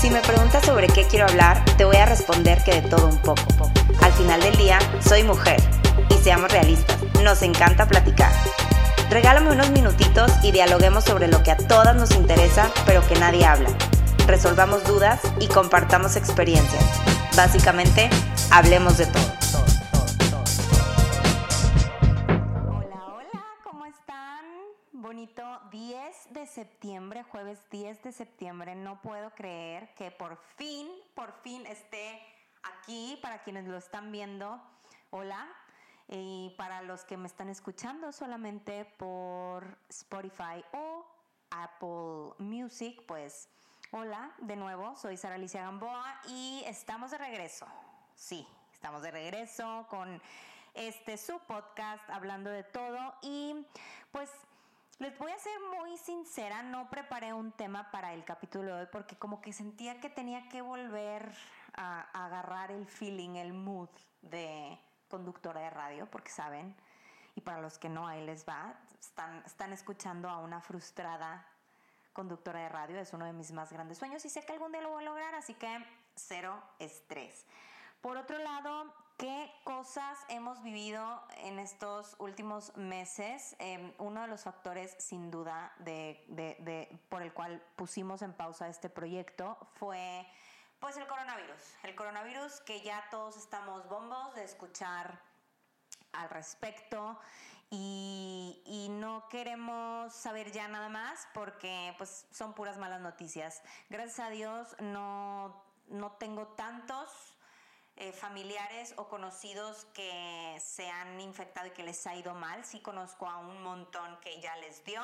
Si me preguntas sobre qué quiero hablar, te voy a responder que de todo un poco. Al final del día, soy mujer. Y seamos realistas, nos encanta platicar. Regálame unos minutitos y dialoguemos sobre lo que a todas nos interesa, pero que nadie habla. Resolvamos dudas y compartamos experiencias. Básicamente, hablemos de todo. 10 de septiembre. No puedo creer que por fin, por fin esté aquí para quienes lo están viendo. Hola. Y para los que me están escuchando solamente por Spotify o Apple Music, pues hola de nuevo, soy Sara Alicia Gamboa y estamos de regreso. Sí, estamos de regreso con este su podcast hablando de todo y pues les voy a ser muy sincera, no preparé un tema para el capítulo de hoy porque como que sentía que tenía que volver a, agarrar el feeling, el mood de conductora de radio, porque saben, y para los que no, ahí les va, están, escuchando a una frustrada conductora de radio, es uno de mis más grandes sueños y sé que algún día lo voy a lograr, así que cero estrés. Por otro lado, ¿qué cosas hemos vivido en estos últimos meses? Eh, uno de los factores, sin duda, de, por el cual pusimos en pausa este proyecto fue pues el coronavirus. El coronavirus que ya todos estamos bombos de escuchar al respecto y, y, no queremos saber ya nada más porque pues son puras malas noticias. Gracias a Dios no, no tengo tantos eh, familiares o conocidos que se han infectado y que les ha ido mal. Sí conozco a un montón que ya les dio.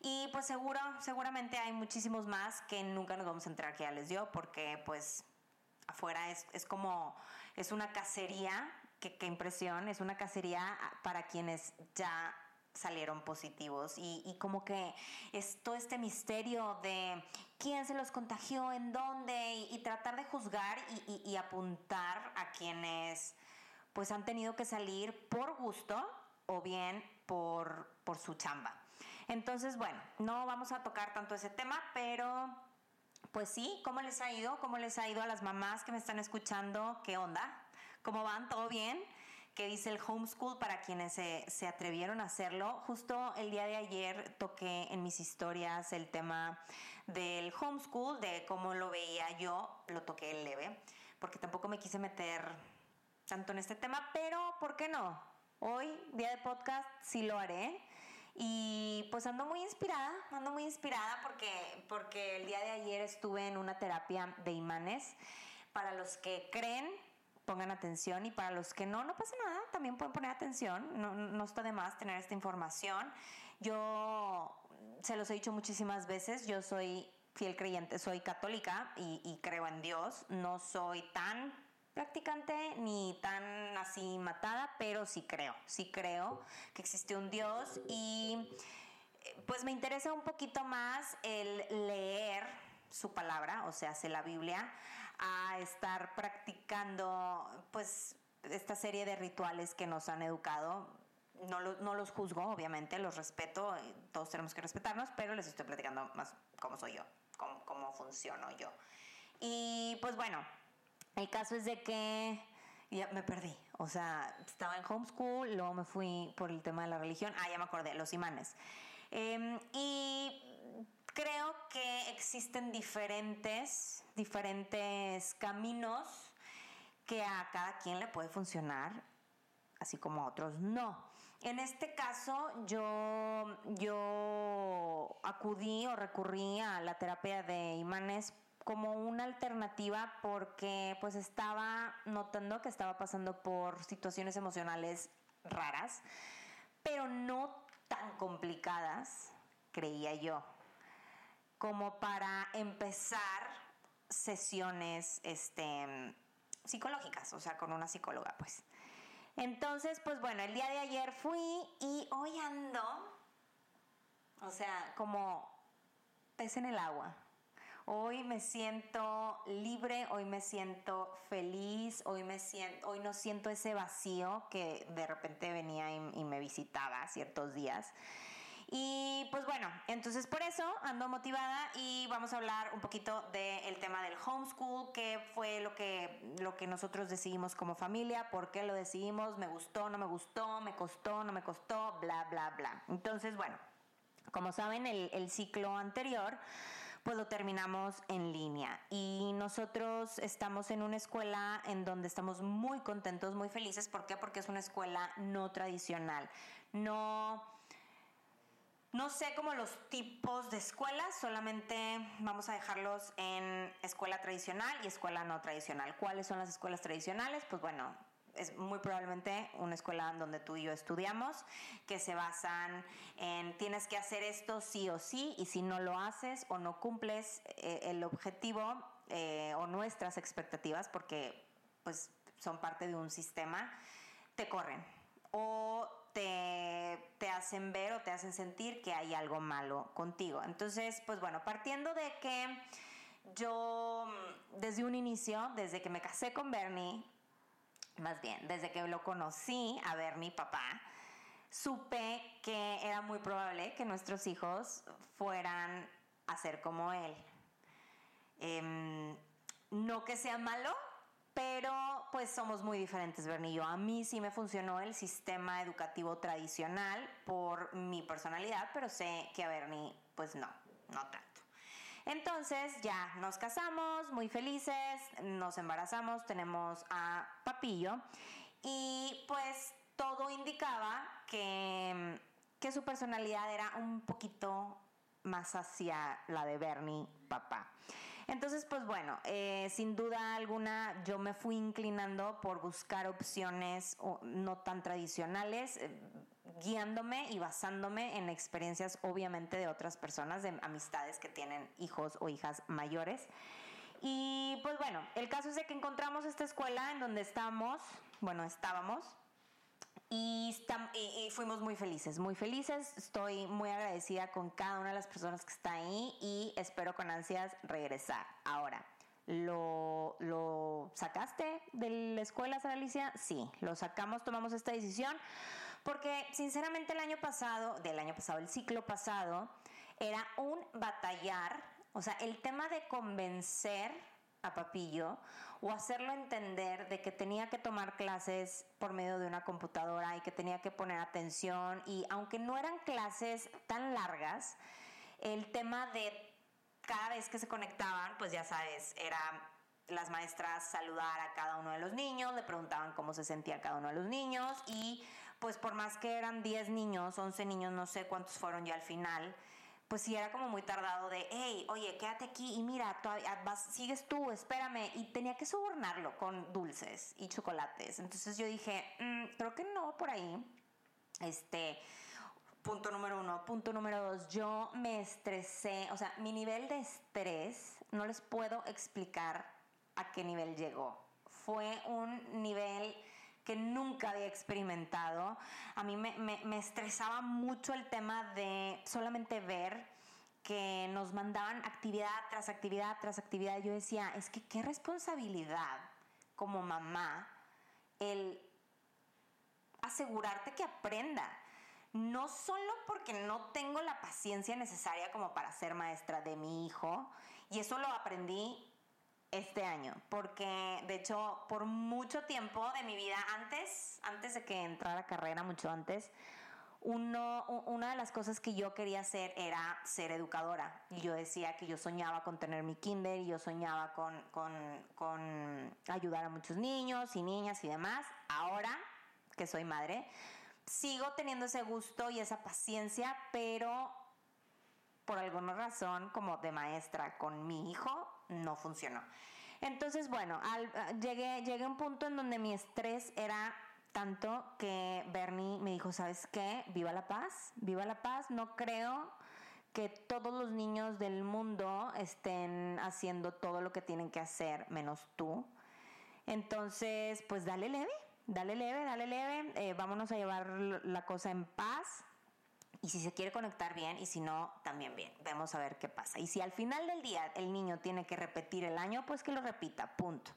Y pues seguro, seguramente hay muchísimos más que nunca nos vamos a enterar que ya les dio, porque pues afuera es, es como, es una cacería, qué, impresión, es una cacería para quienes ya salieron positivos y, como que es todo este misterio de quién se los contagió, en dónde y, tratar de juzgar y, y, apuntar a quienes pues han tenido que salir por gusto o bien por, por su chamba. Entonces, bueno, no vamos a tocar tanto ese tema, pero pues sí, ¿cómo les ha ido? ¿Cómo les ha ido a las mamás que me están escuchando? ¿Qué onda? ¿Cómo van? ¿Todo bien? ¿Qué dice el homeschool para quienes se, se, atrevieron a hacerlo? Justo el día de ayer toqué en mis historias el tema del homeschool, de cómo lo veía yo, lo toqué leve, porque tampoco me quise meter tanto en este tema, pero ¿por qué no? Hoy, día de podcast, sí lo haré. Y pues ando muy inspirada, ando muy inspirada porque, porque el día de ayer estuve en una terapia de imanes. Para los que creen, pongan atención y para los que no, no pasa nada, también pueden poner atención, no, no está de más tener esta información. Yo se los he dicho muchísimas veces, yo soy fiel creyente, soy católica y, y creo en Dios, no soy tan practicante ni tan así matada, pero sí creo, sí creo que existe un Dios y pues me interesa un poquito más el leer su palabra, o sea, hace la Biblia, a estar practicando pues esta serie de rituales que nos han educado. No, lo, no los juzgo, obviamente, los respeto, todos tenemos que respetarnos, pero les estoy platicando más cómo soy yo, cómo, cómo funciono yo. Y pues bueno, el caso es de que ya me perdí. O sea, estaba en homeschool, luego me fui por el tema de la religión. Ah, ya me acordé, los imanes. Eh, y creo que existen diferentes, diferentes caminos que a cada quien le puede funcionar, así como a otros no. En este caso, yo, yo acudí o recurrí a la terapia de imanes como una alternativa porque pues estaba notando que estaba pasando por situaciones emocionales raras, pero no tan complicadas, creía yo, como para empezar sesiones este, psicológicas, o sea, con una psicóloga, pues. Entonces, pues bueno, el día de ayer fui y hoy ando, o sea, como pez en el agua. Hoy me siento libre, hoy me siento feliz, hoy, me siento, hoy no siento ese vacío que de repente venía y, y me visitaba ciertos días. Y pues bueno, entonces por eso ando motivada y vamos a hablar un poquito del tema del homeschool, qué fue lo que, lo que nosotros decidimos como familia, por qué lo decidimos, me gustó, no me gustó, me costó, no me costó, bla, bla, bla. Entonces, bueno, como saben, el, el ciclo anterior pues lo terminamos en línea. Y nosotros estamos en una escuela en donde estamos muy contentos, muy felices. ¿Por qué? Porque es una escuela no tradicional. No no sé cómo los tipos de escuelas, solamente vamos a dejarlos en escuela tradicional y escuela no tradicional. ¿Cuáles son las escuelas tradicionales? Pues bueno, es muy probablemente una escuela donde tú y yo estudiamos, que se basan en tienes que hacer esto sí o sí, y si no lo haces o no cumples eh, el objetivo eh, o nuestras expectativas, porque pues son parte de un sistema, te corren. O te, hacen ver o te hacen sentir que hay algo malo contigo. Entonces, pues bueno, partiendo de que yo desde un inicio, desde que me casé con Bernie, más bien, desde que lo conocí a Bernie, papá, supe que era muy probable que nuestros hijos fueran a ser como él. Em, no que sea malo, pero pues somos muy diferentes, Bernie A mí sí me funcionó el sistema educativo tradicional por mi personalidad, pero sé que a Bernie pues no, no tanto. Entonces ya nos casamos, muy felices, nos embarazamos, tenemos a Papillo y pues todo indicaba que, que su personalidad era un poquito más hacia la de Bernie, papá. Entonces, pues bueno, eh, sin duda alguna yo me fui inclinando por buscar opciones no tan tradicionales, eh, guiándome y basándome en experiencias obviamente de otras personas, de amistades que tienen hijos o hijas mayores. Y pues bueno, el caso es de que encontramos esta escuela en donde estamos, bueno, estábamos, y, fuimos muy felices, muy felices. Estoy muy agradecida con cada una de las personas que está ahí y espero con ansias regresar. Ahora, ¿lo, lo sacaste de la escuela, Sara Alicia? Sí, lo sacamos, tomamos esta decisión porque sinceramente el año pasado, del año pasado, el ciclo pasado, era un batallar, o sea, el tema de convencer a Papillo o hacerlo entender de que tenía que tomar clases por medio de una computadora y que tenía que poner atención y aunque no eran clases tan largas, el tema de cada vez que se conectaban, pues ya sabes, era las maestras saludar a cada uno de los niños, le preguntaban cómo se sentía cada uno de los niños y pues por más que eran 10 niños, 11 niños, no sé cuántos fueron ya al final, pues sí era como muy tardado de, hey, oye, quédate aquí y mira, vas, sigues tú, espérame. Y tenía que sobornarlo con dulces y chocolates. Entonces yo dije, mm, creo que no por ahí. Este, punto número uno. Punto número dos, yo me estresé, o sea, mi nivel de estrés, no les puedo explicar a qué nivel llegó. Fue un nivel que nunca había experimentado. A mí me, estresaba mucho el tema de solamente ver que nos mandaban actividad tras actividad tras actividad. Yo decía, es que qué responsabilidad como mamá el asegurarte que aprenda. No solo porque no tengo la paciencia necesaria como para ser maestra de mi hijo, y eso lo aprendí este año, porque de hecho por mucho tiempo de mi vida, antes, antes de que entrara carrera, mucho antes, uno, una de las cosas que yo quería hacer era ser educadora. Y yo decía que yo soñaba con tener mi kinder y yo soñaba con, con, con ayudar a muchos niños y niñas y demás. Ahora que soy madre, sigo teniendo ese gusto y esa paciencia, pero por alguna razón, como de maestra con mi hijo, no funcionó. Entonces, bueno, ah, llegué, llegué a un punto en donde mi estrés era tanto que Bernie me dijo, ¿sabes qué? Viva la paz, viva la paz. No creo que todos los niños del mundo estén haciendo todo lo que tienen que hacer, menos tú. Entonces, pues dale leve, dale leve, dale leve, eh, vámonos a llevar la cosa en paz y si se quiere conectar bien y si no, también bien. Vemos a ver qué pasa. Y si al final del día el niño tiene que repetir el año, pues que lo repita, punto.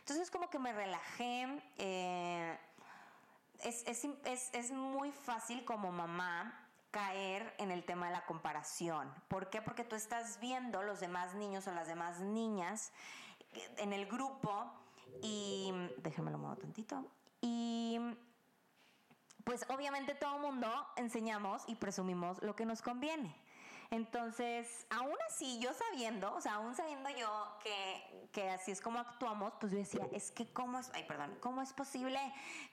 Entonces como que me relajé. Eh, es, es, es, es muy fácil como mamá caer en el tema de la comparación. ¿Por qué? Porque tú estás viendo los demás niños o las demás niñas en el grupo y déjenme lo muevo tantito. Y pues obviamente todo mundo enseñamos y presumimos lo que nos conviene. Entonces, aún así, yo sabiendo, o sea, aún sabiendo yo que, que, así es como actuamos, pues yo decía, es que cómo es, ay, perdón, cómo es posible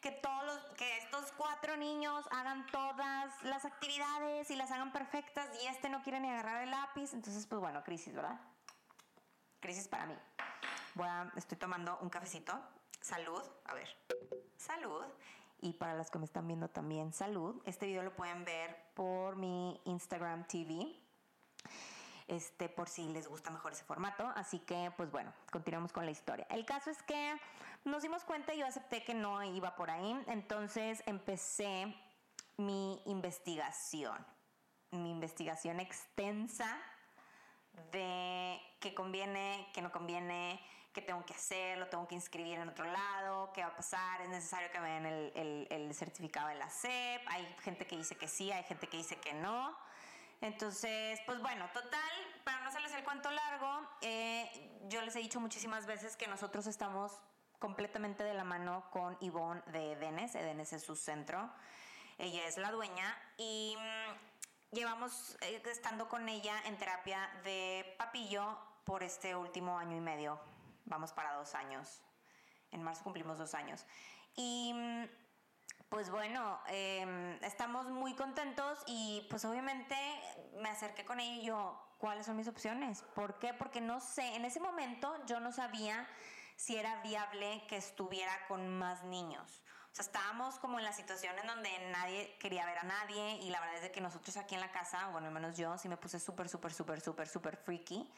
que todos los, que estos cuatro niños hagan todas las actividades y las hagan perfectas y este no quiere ni agarrar el lápiz. Entonces, pues bueno, crisis, ¿verdad? Crisis para mí. Voy a, estoy tomando un cafecito. Salud, a ver, salud y para las que me están viendo también, salud. Este video lo pueden ver por mi Instagram TV. Este, por si les gusta mejor ese formato. Así que, pues bueno, continuamos con la historia. El caso es que nos dimos cuenta y yo acepté que no iba por ahí. Entonces empecé mi investigación. Mi investigación extensa de qué conviene, qué no conviene, qué tengo que hacer, lo tengo que inscribir en otro lado, qué va a pasar, es necesario que me den el, el, certificado de la SEP, hay gente que dice que sí, hay gente que dice que no. Entonces, pues bueno, total, para no hacerles el cuento largo, eh, yo les he dicho muchísimas veces que nosotros estamos completamente de la mano con Yvonne de Edenes, Edenes es su centro, ella es la dueña y mm, llevamos eh, estando con ella en terapia de papillo por este último año y medio vamos para dos años. En marzo cumplimos dos años. Y pues bueno, em, estamos muy contentos y pues obviamente me acerqué con ella y yo, ¿cuáles son mis opciones? ¿Por qué? Porque no sé, en ese momento yo no sabía si era viable que estuviera con más niños. O sea, estábamos como en la situación en donde nadie quería ver a nadie y la verdad es que nosotros aquí en la casa, bueno, al menos yo sí me puse súper, súper, súper, súper, súper freaky.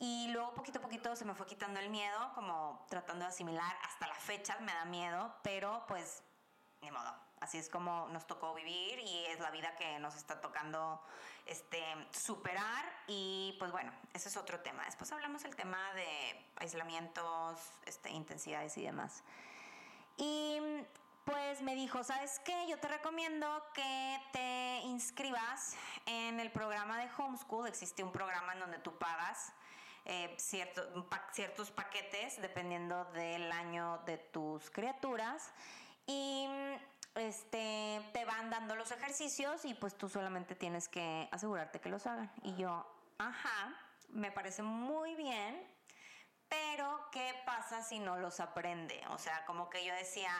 Y luego poquito a poquito se me fue quitando el miedo, como tratando de asimilar. Hasta la fecha me da miedo, pero pues ni modo. Así es como nos tocó vivir y es la vida que nos está tocando este, superar. Y pues bueno, ese es otro tema. Después hablamos del tema de aislamientos, este, intensidades y demás. Y pues me dijo, ¿sabes qué? Yo te recomiendo que te inscribas en el programa de Homeschool. Existe un programa en donde tú pagas eh, ciertos paquetes dependiendo del año de tus criaturas y este, te van dando los ejercicios y pues tú solamente tienes que asegurarte que los hagan. Y yo, ajá, me parece muy bien, pero ¿qué pasa si no los aprende? O sea, como que yo decía,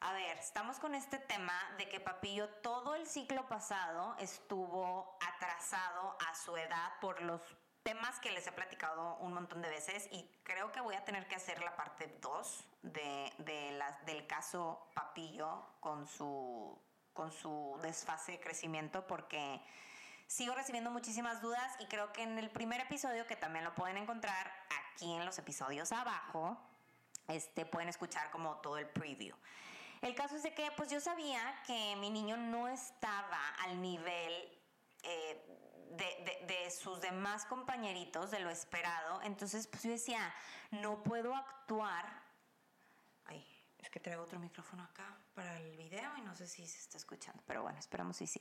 a ver, estamos con este tema de que Papillo todo el ciclo pasado estuvo atrasado a su edad por los temas que les he platicado un montón de veces y creo que voy a tener que hacer la parte 2 de, de del caso Papillo con su, con su desfase de crecimiento porque sigo recibiendo muchísimas dudas y creo que en el primer episodio, que también lo pueden encontrar aquí en los episodios abajo, este, pueden escuchar como todo el preview. El caso es de que pues yo sabía que mi niño no estaba al nivel eh, de, sus demás compañeritos, de lo esperado. Entonces, pues yo decía, no puedo actuar. Ay, es que traigo otro micrófono acá para el video y no sé si se está escuchando, pero bueno, esperamos si sí.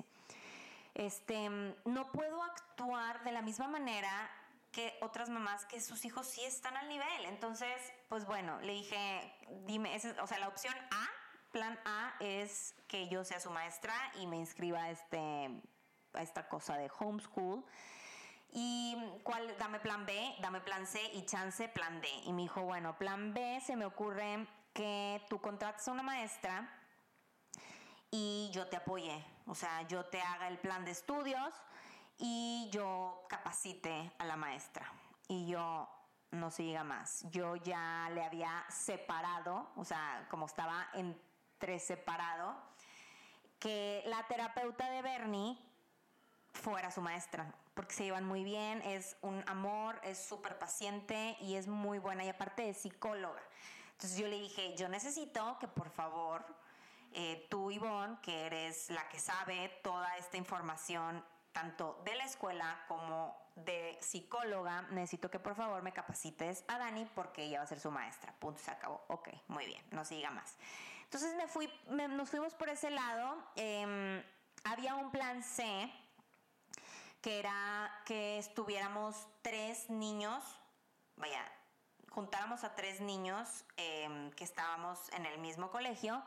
Este, no puedo actuar de la misma manera que otras mamás que sus hijos sí están al nivel. Entonces, pues bueno, le dije, dime, o sea, la opción A, plan A es que yo sea su maestra y me inscriba este a esta cosa de homeschool. Y cuál, dame plan B, dame plan C y chance plan D. Y me dijo, bueno, plan B se me ocurre que tú contrates a una maestra y yo te apoye. O sea, yo te haga el plan de estudios y yo capacite a la maestra. Y yo no siga más. Yo ya le había separado, o sea, como estaba entre separado, que la terapeuta de Bernie fuera su maestra, porque se llevan muy bien, es un amor, es súper paciente y es muy buena y aparte es psicóloga. Entonces yo le dije, yo necesito que por favor eh, tú, Ivonne, que eres la que sabe toda esta información, tanto de la escuela como de psicóloga, necesito que por favor me capacites a Dani porque ella va a ser su maestra. Punto, se acabó. Ok, muy bien, no siga más. Entonces me fui, nos fuimos por ese lado. Em, había un plan C que era que estuviéramos tres niños, vaya, juntáramos a tres niños em, que estábamos en el mismo colegio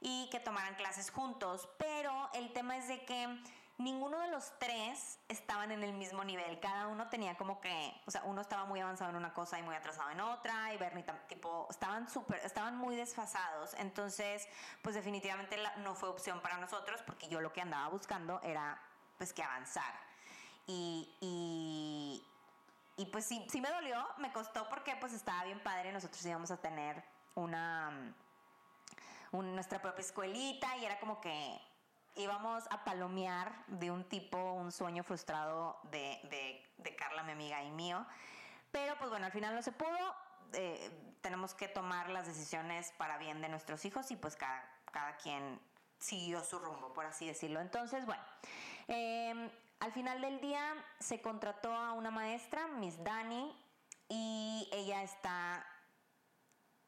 y que tomaran clases juntos, pero el tema es de que ninguno de los tres estaban en el mismo nivel. Cada uno tenía como que, o sea, uno estaba muy avanzado en una cosa y muy atrasado en otra, y Bernie tipo, estaban súper, estaban muy desfasados. Entonces, pues definitivamente no fue opción para nosotros porque yo lo que andaba buscando era, pues, que avanzar. Y, y, pues sí, sí me dolió, me costó porque pues estaba bien padre, nosotros íbamos a tener una, nuestra propia escuelita y era como que íbamos a palomear de un tipo, un sueño frustrado de, de, Carla, mi amiga y mío. Pero pues bueno, al final no se pudo. Eh, tenemos que tomar las decisiones para bien de nuestros hijos y pues cada, cada quien siguió su rumbo, por así decirlo. Entonces, bueno, em, al final del día se contrató a una maestra, Miss Dani, y ella está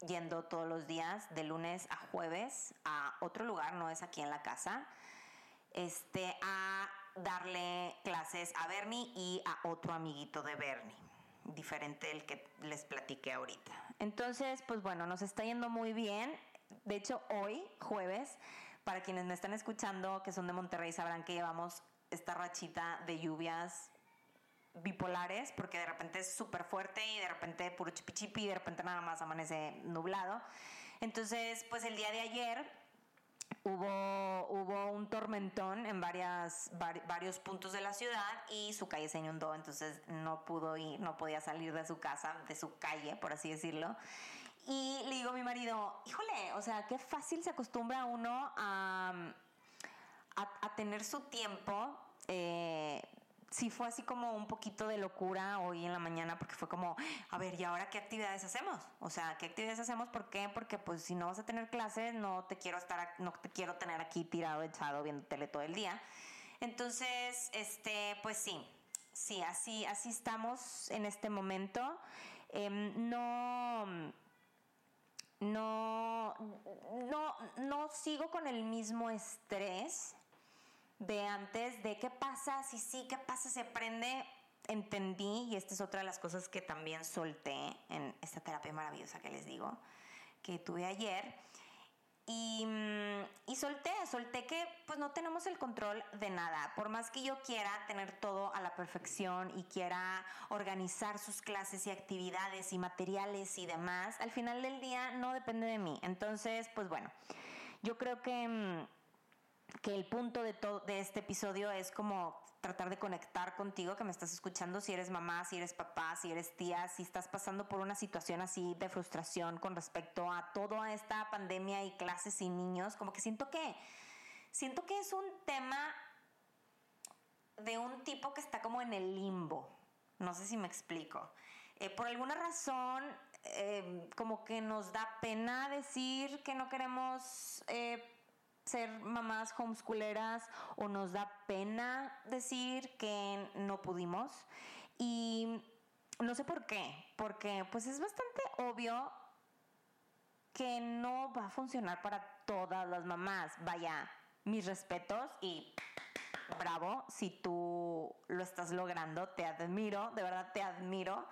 yendo todos los días, de lunes a jueves, a otro lugar, no es aquí en la casa este, a darle clases a Bernie y a otro amiguito de Bernie, diferente del que les platiqué ahorita. Entonces, pues bueno, nos está yendo muy bien. De hecho, hoy, jueves, para quienes me están escuchando que son de Monterrey, sabrán que llevamos esta rachita de lluvias bipolares, porque de repente es súper fuerte y de repente puro chipi y de repente nada más amanece nublado. Entonces, pues el día de ayer hubo, hubo un tormentón en varias, varios puntos de la ciudad y su calle se inundó, entonces no pudo ir, no podía salir de su casa, de su calle, por así decirlo. Y le digo a mi marido, híjole, o sea, qué fácil se acostumbra uno a, a, tener su tiempo. Eh, sí fue así como un poquito de locura hoy en la mañana porque fue como, a ver, ¿y ahora qué actividades hacemos? O sea, ¿qué actividades hacemos? ¿Por qué? Porque pues si no vas a tener clases, no te quiero estar, no te quiero tener aquí tirado, echado, viendo tele todo el día. Entonces, este, pues sí, sí, así, así estamos en este momento. Em, no no, no, no sigo con el mismo estrés de antes, de qué pasa, si sí, qué pasa, se aprende, entendí, y esta es otra de las cosas que también solté en esta terapia maravillosa que les digo, que tuve ayer. Y, mm, y, solté, solté que pues no tenemos el control de nada. Por más que yo quiera tener todo a la perfección y quiera organizar sus clases y actividades y materiales y demás, al final del día no depende de mí. Entonces, pues bueno, yo creo que mm, que el punto de, todo, de este episodio es como tratar de conectar contigo, que me estás escuchando, si eres mamá, si eres papá, si eres tía, si estás pasando por una situación así de frustración con respecto a toda esta pandemia y clases y niños, como que siento que, siento que es un tema de un tipo que está como en el limbo. No sé si me explico. Eh, por alguna razón, eh, como que nos da pena decir que no queremos eh, ser mamás homeschooleras o nos da pena decir que no pudimos. Y no sé por qué, porque pues es bastante obvio que no va a funcionar para todas las mamás. Vaya, mis respetos y bravo, si tú lo estás logrando, te admiro, de verdad te admiro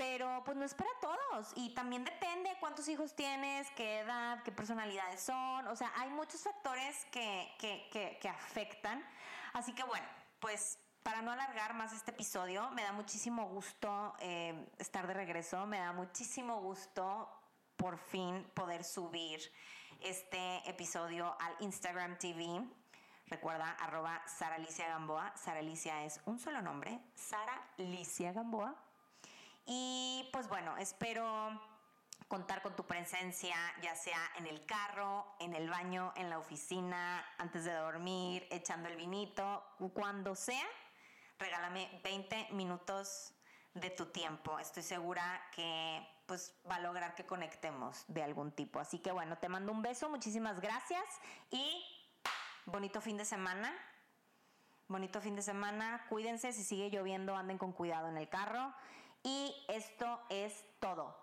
pero pues no es para todos y también depende cuántos hijos tienes, qué edad, qué personalidades son, o sea, hay muchos factores que, que, que, afectan. Así que bueno, pues para no alargar más este episodio, me da muchísimo gusto eh, estar de regreso, me da muchísimo gusto por fin poder subir este episodio al Instagram TV. Recuerda, arroba Sara Alicia Gamboa. Sara Alicia es un solo nombre, Sara Alicia Gamboa. Y pues bueno, espero contar con tu presencia, ya sea en el carro, en el baño, en la oficina, antes de dormir, echando el vinito, cuando sea. Regálame 20 minutos de tu tiempo. Estoy segura que pues va a lograr que conectemos de algún tipo. Así que bueno, te mando un beso, muchísimas gracias y bonito fin de semana. Bonito fin de semana. Cuídense, si sigue lloviendo, anden con cuidado en el carro y esto es todo.